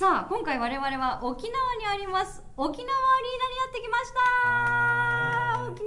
さあ今回我々は沖縄にあります。沖縄アリーナにやってきました。沖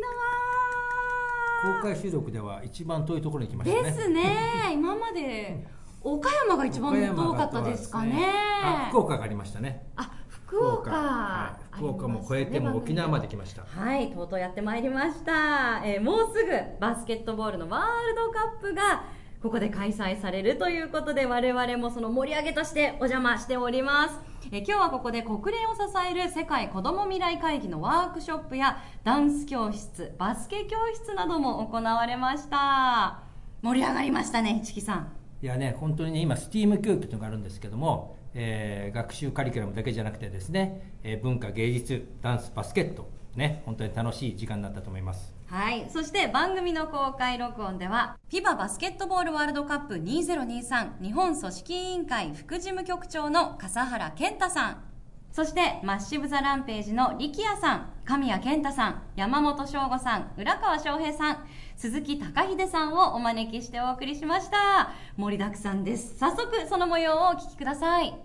縄。公開収録では一番遠いところに来ましたね。ですね。今まで岡山が一番遠かったですかね。あ福岡がありましたね。あ福岡。はい、福岡も超えても沖縄まで来ました。はいとうとうやってまいりました、えーもうすぐバスケットボールのワールドカップがここで開催されるということで我々もその盛り上げとしてお邪魔しております。え今日はここで国連を支える世界子ども未来会議のワークショップやダンス教室バスケ教室なども行われました。盛り上がりましたね市木さん。いやね本当にね今 STEAM 教育というのがあるんですけども、えー学習カリキュラムだけじゃなくてですね、えー文化芸術ダンスバスケットね本当に楽しい時間になったと思いますはい。そして番組の公開録音では、FIBA バスケットボールワールドカップ2023日本組織委員会副事務局長の笠原健太さん。そして、 MA55IVE THE RAMPAGE の LIKIYA さん、神谷健太さん、山本彰吾さん、浦川翔平さん、鈴木昂秀さんをお招きしてお送りしました。盛りだくさんです。早速、その模様をお聞きください。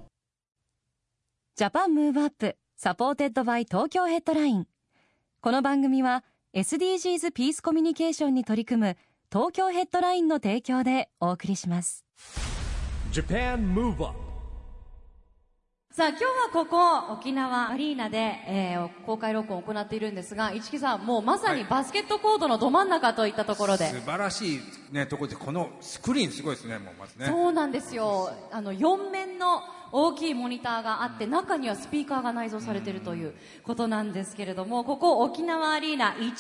Japan Move Up supported by 東京ヘッドラインこの番組は SDGs ピースコミュニケーションに取り組む東京ヘッドラインの提供でお送りします。Japan Move Up さあ今日はここ沖縄アリーナで、えー公開録音を行っているんですが市木さんもうまさにバスケットコートのど真ん中といったところで、素晴らしい、ね、ところでこのスクリーンすごいですねもうまずね。そうなんですよ。あの4面の大きいモニターがあって中にはスピーカーが内蔵されているということなんですけれどもここ沖縄アリーナ1万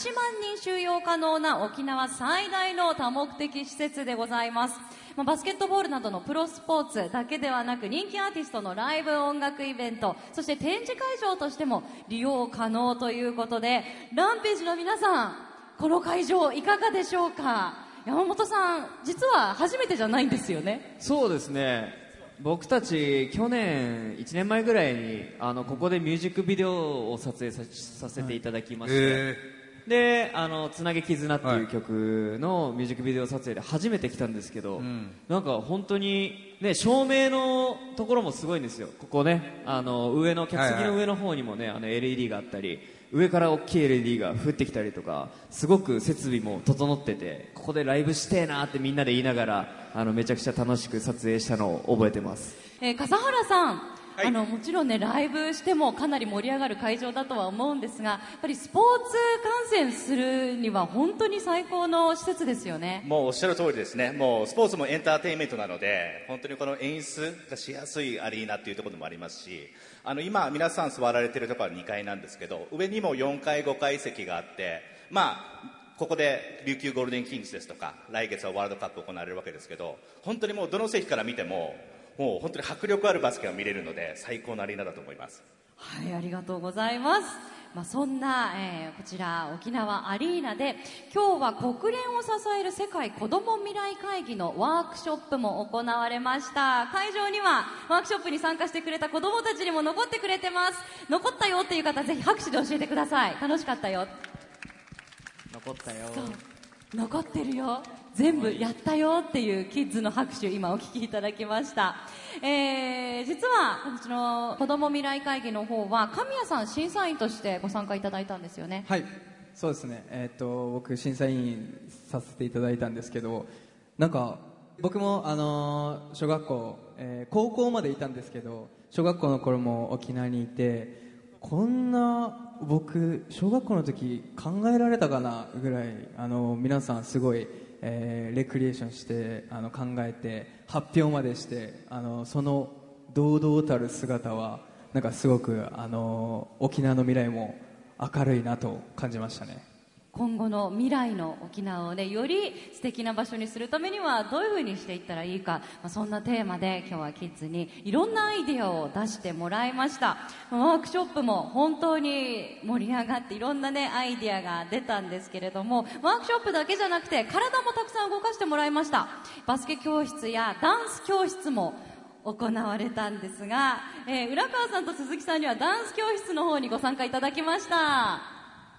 人収容可能な沖縄最大の多目的施設でございます。まバスケットボールなどのプロスポーツだけではなく人気アーティストのライブ音楽イベントそして展示会場としても利用可能ということでランページの皆さんこの会場いかがでしょうか？山本さん実は初めてじゃないんですよね。そうですね。僕たち去年1年前ぐらいにあのここでミュージックビデオを撮影ささせていただきまして、え。で「あのつなげ絆」っていう曲のミュージックビデオ撮影で初めて来たんですけど、なんか本当に、ね、照明のところもすごいんですよ。ここねあの上の客席の上の方にもね、あの LED があったり上から大きい LED が降ってきたりとかすごく設備も整っててここでライブしてえなってみんなで言いながらあのめちゃくちゃ楽しく撮影したのを覚えてます。えー笠原さん、あのもちろんねライブしてもかなり盛り上がる会場だとは思うんですがやっぱりスポーツ観戦するには本当に最高の施設ですよね。もうおっしゃる通りですね、もうスポーツもエンターテインメントなので、本当にこの演出がしやすいアリーナっていうところもありますし、あの今、皆さん座られてるところは2階なんですけど、上にも4階、5階席があって、まあ、ここで琉球ゴールデンキングスですとか、来月はワールドカップ行われるわけですけど、本当にもうどの席から見ても、もう本当に迫力あるバスケが見れるので、最高のアリーナだと思います。はいありがとうございます。まあ、そんな、えーこちら沖縄アリーナで今日は国連を支える世界子ども未来会議のワークショップも行われました。会場にはワークショップに参加してくれた子どもたちにも残ってくれてます。残ったよっていう方ぜひ拍手で教えてください。楽しかったよ。残ったよ残ってるよ。全部やったよっていうキッズの拍手今お聞きいただきました、えー、実はこっちの子ども未来会議の方は神谷さん審査員としてご参加いただいたんですよね。はい、そうですね。えーっと僕審査員させていただいたんですけど、なんか僕もあの小学校、えー高校までいたんですけど、小学校の頃も沖縄にいて、こんな僕小学校の時考えられたかなぐらいあの皆さんすごい、えーレクリエーションしてあの考えて発表までしてあのその堂々たる姿はなんかすごくあの沖縄の未来も明るいなと感じましたね。今後の未来の沖縄をねより素敵な場所にするためにはどういうふうにしていったらいいか、まあ、そんなテーマで今日はキッズにいろんなアイデアを出してもらいました。ワークショップも本当に盛り上がっていろんなねアイデアが出たんですけれどもワークショップだけじゃなくて体もたくさん動かしてもらいました。バスケ教室やダンス教室も行われたんですが、えー、浦川さんと鈴木さんにはダンス教室の方にご参加いただきました。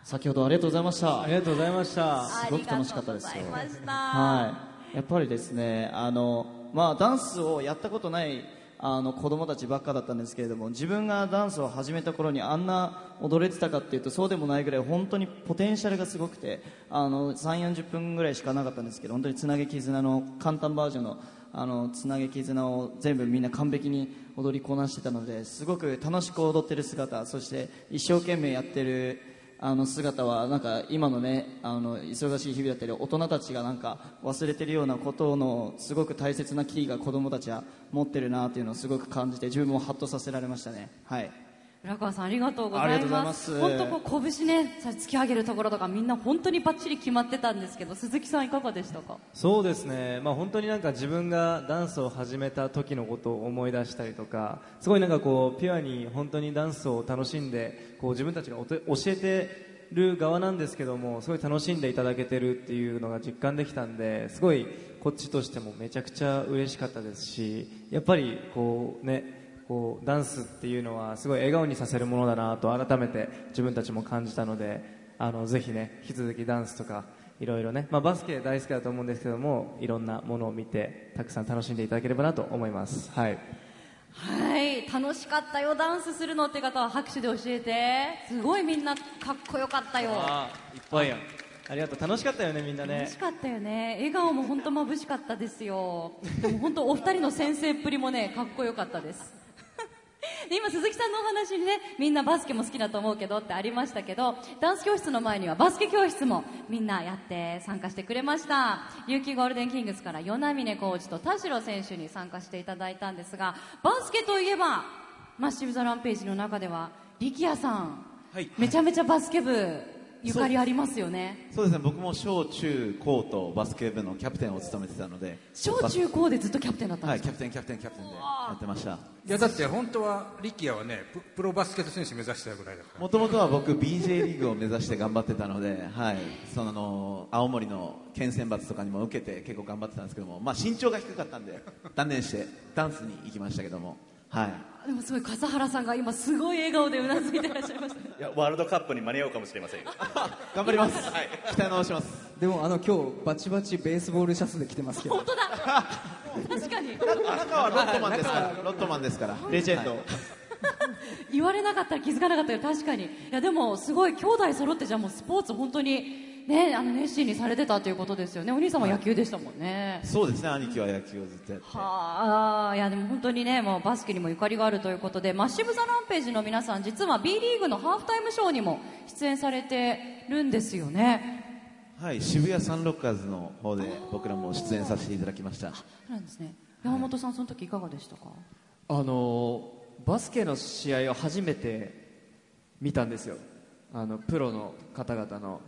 先ほどありがとうございました。ありがとうございました。すごく楽しかったですよ。はい。やっぱりですねあのまあダンスをやったことないあの子供たちばっかだったんですけれども自分がダンスを始めた頃にあんな踊れてたかっていうとそうでもないぐらい本当にポテンシャルがすごくてあの3 4 0分ぐらいしかなかったんですけど本当につなげ絆の簡単バージョンのあのつなげ絆を全部みんな完璧に踊りこなしてたのですごく楽しく踊ってる姿そして一生懸命やってるあの姿はなんか今のねあの忙しい日々だったり大人たちがなんか忘れてるようなことのすごく大切なキーが子供たちは持ってるなっていうのをすごく感じて自分もハッとさせられましたね。はい。浦川さんありがとうございます。本当こう拳ね突き上げるところとかみんな本当にバッチリ決まってたんですけど鈴木さんいかがでしたか？そうですね。まあ本当になんか自分がダンスを始めた時のことを思い出したりとかすごいなんかこうピュアに本当にダンスを楽しんでこう自分たちが教えてる側なんですけどもすごい楽しんでいただけてるっていうのが実感できたんですごいこっちとしてもめちゃくちゃ嬉しかったですしやっぱりこうねこうダンスっていうのはすごい笑顔にさせるものだなと改めて自分たちも感じたのであのぜひね引き続きダンスとかいろいろね、まあ、バスケ大好きだと思うんですけどもいろんなものを見てたくさん楽しんでいただければなと思います。はい。はい。楽しかったよ。ダンスするのって方は拍手で教えて。すごいみんなかっこよかったよ。あいっぱいやありがとう。楽しかったよねみんなね。楽しかったよね。笑顔も本当眩しかったですよ。でも本当お二人の先生っぷりもねかっこよかったです今鈴木さんのお話にねみんなバスケも好きだと思うけどってありましたけどダンス教室の前にはバスケ教室もみんなやって参加してくれました。琉球ゴールデンキングスから与那嶺コーチと田代選手に参加していただいたんですがバスケといえばマッシブ・ザ・ランページの中では力也さん、はい、めちゃめちゃバスケ部ゆかりありますよね。そうですね。僕も小中高とバスケ部のキャプテンを務めてたので小中高でずっとキャプテンだったんですか？はいキャプテンキャプテンキャプテンでやってました。いやだって本当は力也はねプロバスケット選手目指してたぐらいだから。もともとは僕 BJ リーグを目指して頑張ってたので、はい、その青森の県選抜とかにも受けて結構頑張ってたんですけども、まあ、身長が低かったんで断念してダンスに行きましたけどもはい。でもすごい笠原さんが今すごい笑顔でうなずいてらっしゃいました、ね、いやワールドカップに間に合うかもしれません頑張ります、はい、期待直しますでもあの今日バチバチベースボールシャツで来てますけど。本当だ。確かに。中はロットマンですから。ロットマンですから。レジェンド、はい。言われなかったら気づかなかったけど確かに。いやでもすごい兄弟揃ってじゃあもうスポーツ本当にね、あの熱心にされてたということですよね。お兄さんは野球でしたもんね。そうですね。兄貴は野球をずっとやって。はあ、いやでも本当にね、もうバスケにもゆかりがあるということで、マッシブザランページの皆さん、実は B リーグのハーフタイムショーにも出演されてるんですよね。はい、渋谷サンロッカーズの方で僕らも出演させていただきました。そうなんですね。山本さん、その時いかがでしたか？あのバスケの試合を初めて見たんですよ。あのプロの方々の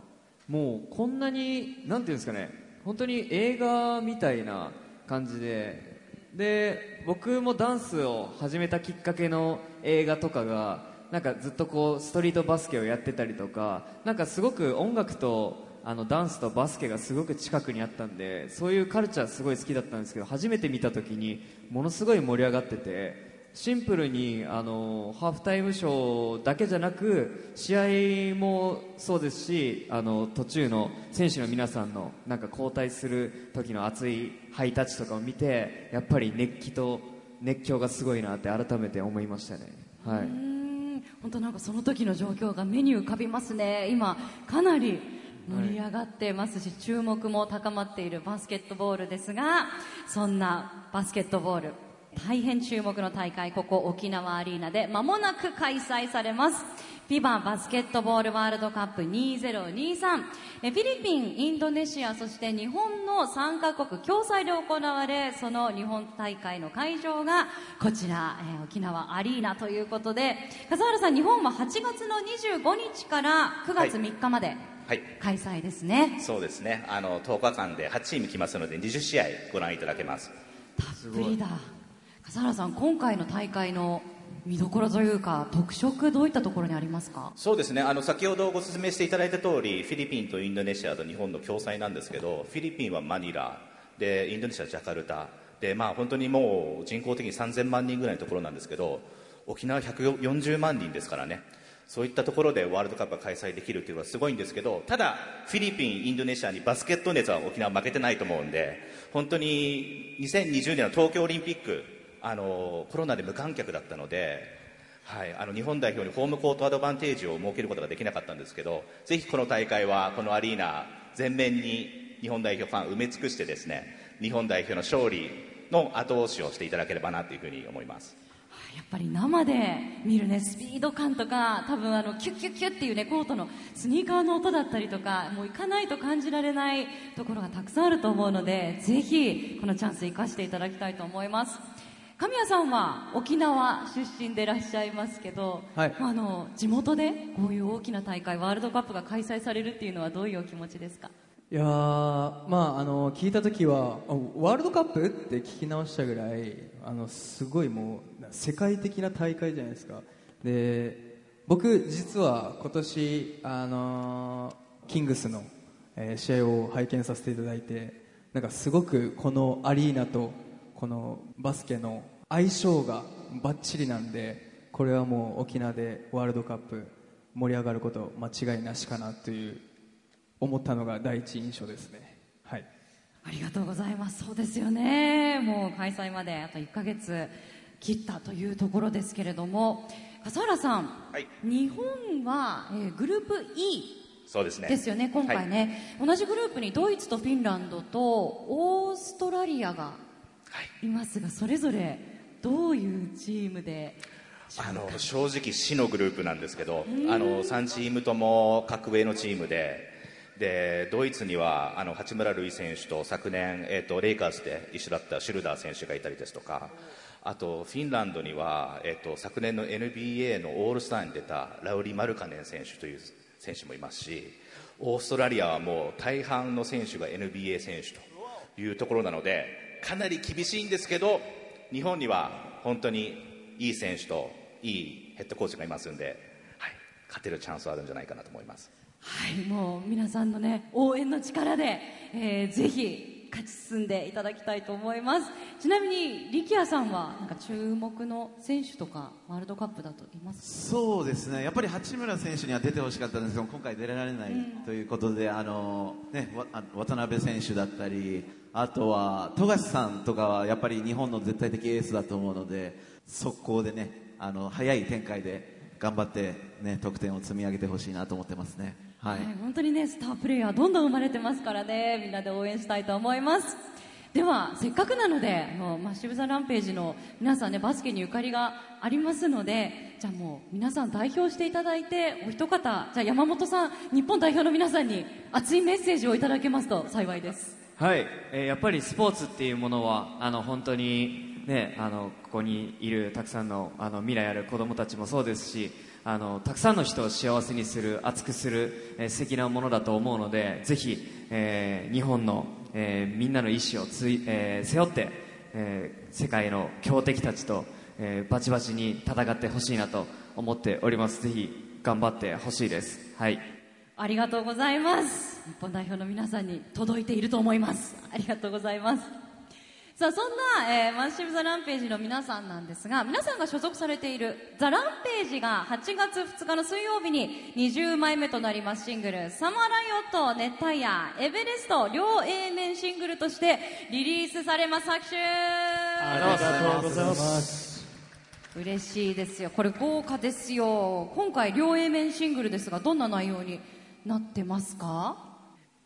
もうこんなになんていうんですかね本当に映画みたいな感じでで僕もダンスを始めたきっかけの映画とかがなんかずっとこうストリートバスケをやってたりとかなんかすごく音楽とあのダンスとバスケがすごく近くにあったんでそういうカルチャーすごい好きだったんですけど初めて見た時にものすごい盛り上がっててシンプルにあのハーフタイムショーだけじゃなく試合もそうですしあの途中の選手の皆さんのなんか交代する時の熱いハイタッチとかを見てやっぱり熱気と熱狂がすごいなって改めて思いましたね。はい。本当なんかその時の状況が目に浮かびますね。今かなり盛り上がってますし、注目も高まっているバスケットボールですがそんなバスケットボール大変注目の大会、ここ沖縄アリーナで間もなく開催されます。フィババスケットボールワールドカップ2023フィリピン、インドネシア、そして日本の3カ国共催で行われ、その日本大会の会場がこちら、えー、沖縄アリーナということで、笠原さん、日本は8月の25日から9月3日まで、はい。はい。開催ですね。そうですね。あの10日間で8チーム来ますので20試合ご覧いただけます。たっぷりだ笠原さん今回の大会の見どころというか特色どういったところにありますか？そうですね。あの先ほどご説明していただいた通りフィリピンとインドネシアと日本の共催なんですけどフィリピンはマニラでインドネシアはジャカルタでまあ本当にもう人口的に3000万人ぐらいのところなんですけど沖縄140万人ですからね。そういったところでワールドカップが開催できるっていうのはすごいんですけどただフィリピンインドネシアにバスケット熱は沖縄負けてないと思うんで本当に2020年の東京オリンピックあのコロナで無観客だったのではい、あの日本代表にホームコートアドバンテージを設けることができなかったんですけどぜひこの大会はこのアリーナ全面に日本代表ファン埋め尽くしてですね日本代表の勝利の後押しをしていただければなというふうに思います。やっぱり生で見るねスピード感とか多分あのキュッキュッキュッっていうねコートのスニーカーの音だったりとかもう行かないと感じられないところがたくさんあると思うのでぜひこのチャンス生かしていただきたいと思います。神谷さんは沖縄出身でいらっしゃいますけど、はい。まあ、あの地元でこういう大きな大会ワールドカップが開催されるっていうのはどういうお気持ちですか？いやーまああの聞いた時はあワールドカップって聞き直したぐらいあのすごいもう世界的な大会じゃないですか。で僕実は今年あのキングスの、えー試合を拝見させていただいてなんかすごくこのアリーナとこのバスケの相性がバッチリなんでこれはもう沖縄でワールドカップ盛り上がること間違いなしかなという思ったのが第一印象ですね。はい。ありがとうございます。そうですよね。もう開催まであと1ヶ月切ったというところですけれども。笠原さん、はい。日本は、えーグループ E そうですね。ですよね今回ね、同じグループにドイツとフィンランドとオーストラリアがい。ますが、それぞれどういうチームであの正直死のグループなんですけどあの3チームとも格上のチームででドイツにはあの八村塁選手と昨年、えー、とレイカーズで一緒だったシュルダー選手がいたりですとかあとフィンランドには、えー、と昨年の NBA のオールスターに出たラウリ・マルカネン選手という選手もいますしオーストラリアはもう大半の選手が NBA 選手というところなのでかなり厳しいんですけど日本には本当にいい選手といいヘッドコーチがいますんで、はい、勝てるチャンスはあるんじゃないかなと思います。はい、もう皆さんのね応援の力で、えーぜひ勝ち進んでいただきたいと思います。ちなみに力也さんはなんか注目の選手とかワールドカップだといますそうですね。やっぱり八村選手には出てほしかったんですけど今回出られないということで、あのね、わあ渡辺選手だったりあとは富樫さんとかはやっぱり日本の絶対的エースだと思うので速攻でねあの早い展開で頑張って、ね、得点を積み上げてほしいなと思ってますね。はい。はい、本当にねスタープレーヤーどんどん生まれてますからねみんなで応援したいと思います。ではせっかくなのであのマッシブ・ザ・ランページの皆さんねバスケにゆかりがありますのでじゃあもう皆さん代表していただいてお一方じゃあ山本さん日本代表の皆さんに熱いメッセージをいただけますと幸いです。はい、えーやっぱりスポーツっていうものはあの本当にねあのここにいるたくさんのあの未来ある子供たちもそうですしあのたくさんの人を幸せにする熱くする、えー素敵なものだと思うのでぜひ、えー日本の、えーみんなの意思をつい、えー背負って、えー世界の強敵たちと、えーバチバチに戦ってほしいなと思っております。ぜひ頑張ってほしいです。はい。ありがとうございます。日本代表の皆さんに届いていると思います。ありがとうございます。さあそんな、えーマッシブ・ザ・ランページの皆さんなんですが皆さんが所属されているザ・ランページが8月2日の水曜日に20枚目となります。シングル「サマーライオット」「熱帯夜」「エベレスト」両 A 面シングルとしてリリースされます。拍手。ありがとうございます嬉しいですよ。これ豪華ですよ。今回両 A 面シングルですがどんな内容になってますか？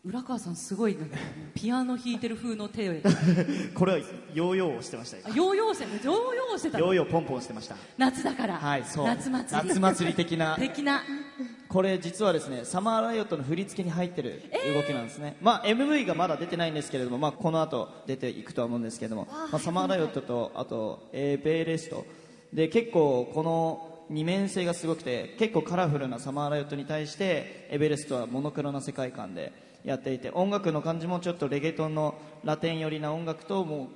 浦川さんすごいなんかピアノ弾いてる風の手を これはヨーヨーをしてましたヨーヨーしてヨーヨーしてたの？ヨーヨーポンポンしてました。夏だから、はいそう。夏祭り。夏祭り的な。的な。これ実はですねサマーライオットの振り付けに入ってる動きなんですね、まあ MV がまだ出てないんですけれども、まあ、この後出ていくとは思うんですけれども、まあ、サマーライオットとあと、えーベイレスト。で結構この二面性がすごくて結構カラフルなサマーライオットに対してエベレストはモノクロな世界観でやっていて音楽の感じもちょっとレゲトンのラテン寄りな音楽ともう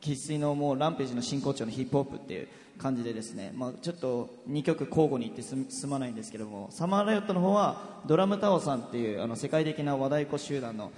生粋のもうランページの真骨頂のヒップホップっていう感じでですね、まあ、ちょっと2曲交互にいってす進まないんですけどもサマーライオットの方はドラムタオさんっていうあの世界的な和太鼓集団の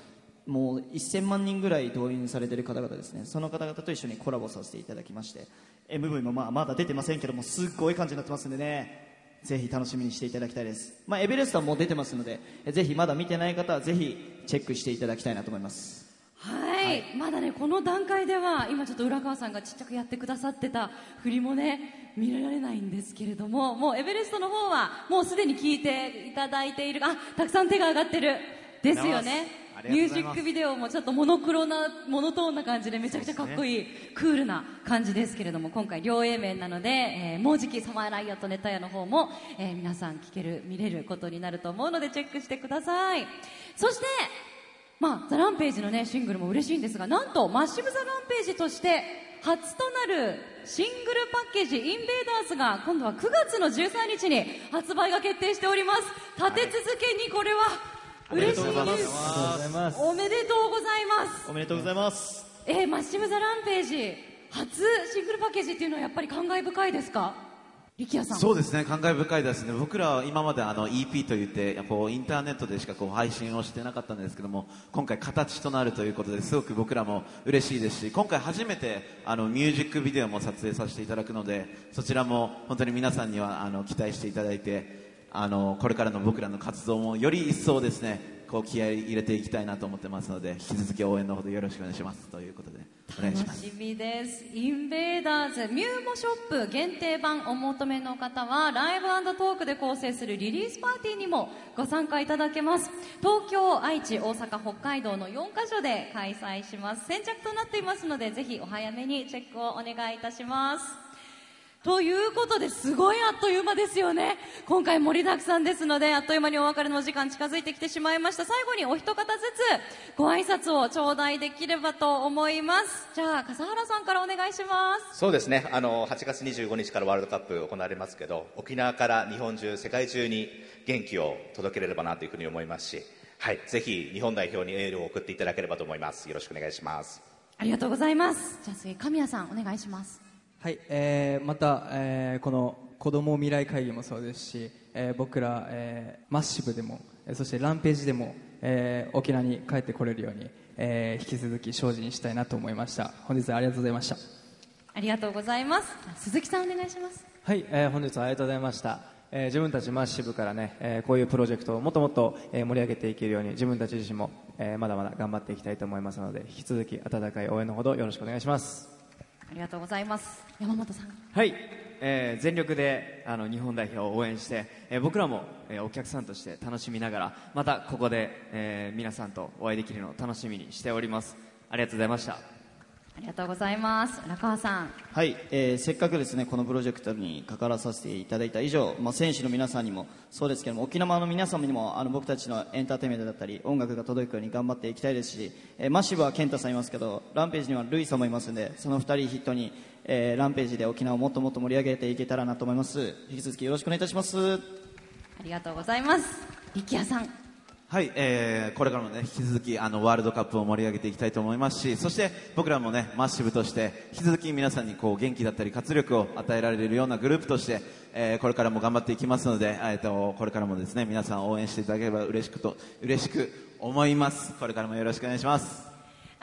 もう1000万人ぐらい動員されてる方々ですね。その方々と一緒にコラボさせていただきまして MV もまあまだ出てませんけどもすっごい感じになってますんでね。ぜひ楽しみにしていただきたいです、まあ、エベレストはもう出てますのでえぜひまだ見てない方はぜひチェックしていただきたいなと思います。はい、まだねこの段階では今ちょっと浦川さんがちっちゃくやってくださってた振りもね見られないんですけれどももうエベレストの方はもうすでに聞いていただいているあたくさん手が上がってる。ですよねミュージックビデオもちょっとモノクロなモノトーンな感じでめちゃくちゃかっこいい、クールな感じですけれども今回両 A 面なので、えーもうじきサマーライオットネタ屋の方も、えー皆さん聞ける見れることになると思うのでチェックしてくださいそしてまあ、ザ・ランページのね、シングルも嬉しいんですが、なんと、マッシブ・ザ・ランページとして、初となるシングルパッケージ、インベーダーズが、今度は9月の13日に発売が決定しております。立て続けにこれは、嬉しいです。おめでとうございますおめでとうございます。おめでとうございますえーマッシブ・ザ・ランページ、初シングルパッケージっていうのはやっぱり感慨深いですか？力也さん。そうですね、感慨深いですね。僕らは今まであの EP と言って、こうインターネットでしかこう配信をしてなかったんですけども、今回形となるということですごく僕らも嬉しいですし、今回初めてあのミュージックビデオも撮影させていただくので、そちらも本当に皆さんにはあの期待していただいて、あのこれからの僕らの活動もより一層ですね、こう気合い入れていきたいなと思ってますので、引き続き応援のほどよろしくお願いしますということで、お願いします。楽しみです。インベーダーズミューモショップ限定版お求めの方はライブトークで構成するリリースパーティーにもご参加いただけます。東京、愛知、大阪、北海道の4カ所で開催します。先着となっていますのでぜひお早めにチェックをお願いいたします。ということですごいあっという間ですよね。今回盛りだくさんですので、あっという間にお別れのお時間近づいてきてしまいました。最後にお一方ずつご挨拶を頂戴できればと思います。じゃあ、笠原さんからお願いします。そうですねあの8月25日からワールドカップ行われますけど沖縄から日本中世界中に元気を届けれればなというふうに思いますし、はい、ぜひ日本代表にエールを送っていただければと思いますよろしくお願いしますありがとうございます。じゃあ次、神谷さんお願いします。はい、えーまた、えーこの子ども未来会議もそうですし、えー僕ら、えーマッシブでもえーそしてランページでも、えー沖縄に帰ってこれるように、えー引き続き精進したいなと思いました本日はありがとうございましたありがとうございます。鈴木さんお願いします。はい、えー本日はありがとうございました、えー自分たちマッシブからね、えーこういうプロジェクトをもっともっと、えー盛り上げていけるように自分たち自身も、えーまだまだ頑張っていきたいと思いますので引き続き温かい応援のほどよろしくお願いしますありがとうございます。山本さん。はい、えー全力であの日本代表を応援して、えー僕らも、えーお客さんとして楽しみながらまたここで、えー皆さんとお会いできるのを楽しみにしておりますありがとうございましたありがとうございます。中川さん。はい、えーせっかくですねこのプロジェクトに関わらさせていただいた以上、まあ、選手の皆さんにもそうですけども沖縄の皆様にもあの僕たちのエンターテインメントだったり音楽が届くように頑張っていきたいですし、えーマッシブは健太さんいますけどランページにはルイさんもいますんでその2人筆頭に、えーランページで沖縄をもっともっと盛り上げていけたらなと思います引き続きよろしくお願いいたしますありがとうございます。力也さん。はい、えーこれからもね、引き続きあのワールドカップを盛り上げていきたいと思いますし、そして僕らもね、マッシブとして、引き続き皆さんにこう元気だったり活力を与えられるようなグループとして、えーこれからも頑張っていきますので、えーと、これからもですね、皆さん応援していただければ嬉しくと、嬉しく思います。これからもよろしくお願いします。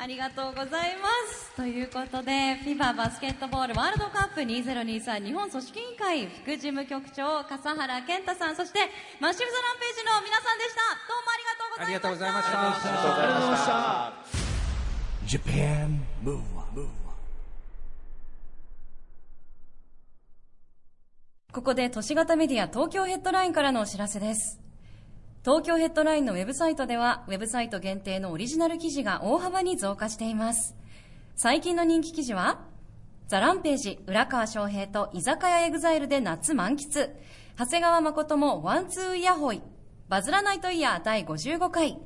ありがとうございます。ということで、FIBA バスケットボールワールドカップ2023日本組織委員会副事務局長、笠原健太さん、そして、マッシブザランページの皆さんでした。どうもありがとうございました。ありがとうございましたありがとうございました。Japan Move Up ここで都市型メディア東京ヘッドラインからのお知らせです。東京ヘッドラインのウェブサイトでは、ウェブサイト限定のオリジナル記事が大幅に増加しています。最近の人気記事は、 THE RAMPAGE、浦川翔平と居酒屋 EXILE で夏満喫。長谷川慎もワンツーイヤホイ。バズらないとイヤー第55回。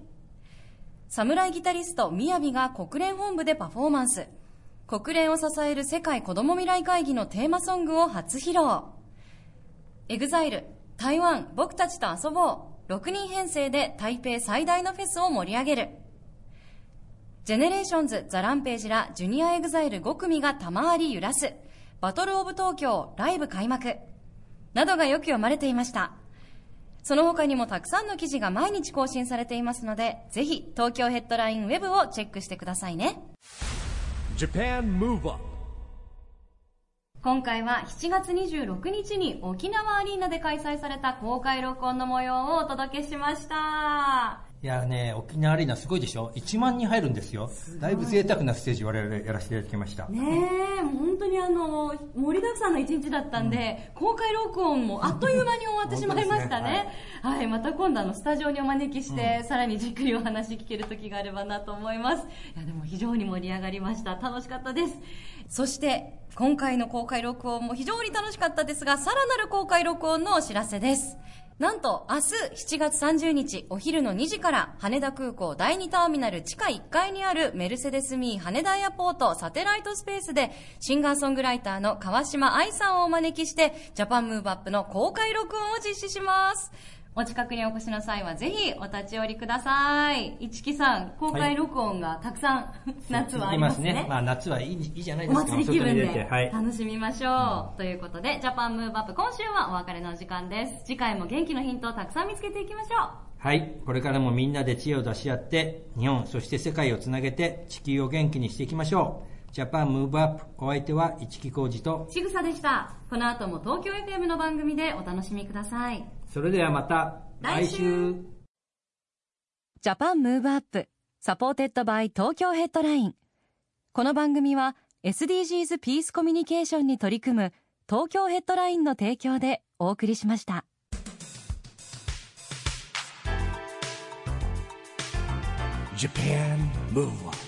侍ギタリスト MIYAVI が国連本部でパフォーマンス。国連を支える世界子ども未来会議のテーマソングを初披露。EXILE 台湾僕たちと遊ぼう6人編成で台北最大のフェスを盛り上げる。ジェネレーションズザランページらジュニアエグザイル5組が玉あり揺らす。 BATTLE OF TOKYO ライブ開幕。などがよく読まれていました。その他にもたくさんの記事が毎日更新されていますのでぜひ東京ヘッドラインウェブをチェックしてくださいね。今回は7月26日に沖縄アリーナで開催された公開録音の模様をお届けしました。いやね、沖縄アリーナすごいでしょ ?1 万人入るんですよ。だいぶ贅沢なステージ我々やらせていただきました。ねえ、本当にあの、盛りだくさんの一日だったんで、公開録音もあっという間に終わってしまいましたね。はい、また今度あの、スタジオにお招きして、さらにじっくりお話聞ける時があればなと思います。いや、でも非常に盛り上がりました。楽しかったです。そして今回の公開録音も非常に楽しかったですがさらなる公開録音のお知らせですなんと明日7月30日お昼の2時から羽田空港第2ターミナル地下1階にあるメルセデスミー羽田エアポートサテライトスペースでシンガーソングライターの川島愛さんをお招きしてジャパンムーブアップの公開録音を実施します。お近くにお越しの際はぜひお立ち寄りください。市木さん、公開録音がたくさん、夏はありますね。まあ夏はいいいいじゃないおですか。祭り気分ではい。楽しみましょう。ということで、ジャパンムーブアップ今週はお別れのお時間です。次回も元気のヒントをたくさん見つけていきましょう。はい。これからもみんなで知恵を出し合って、日本、そして世界をつなげて、地球を元気にしていきましょう。ジャパンムーブアップ。お相手は市木浩二と、ちぐさでした。この後も東京 FM の番組でお楽しみください。それではまた来週。Japan Move Up supported by 東京ヘッドラインこの番組は SDGs ピースコミュニケーションに取り組む東京ヘッドラインの提供でお送りしました Japan Move Up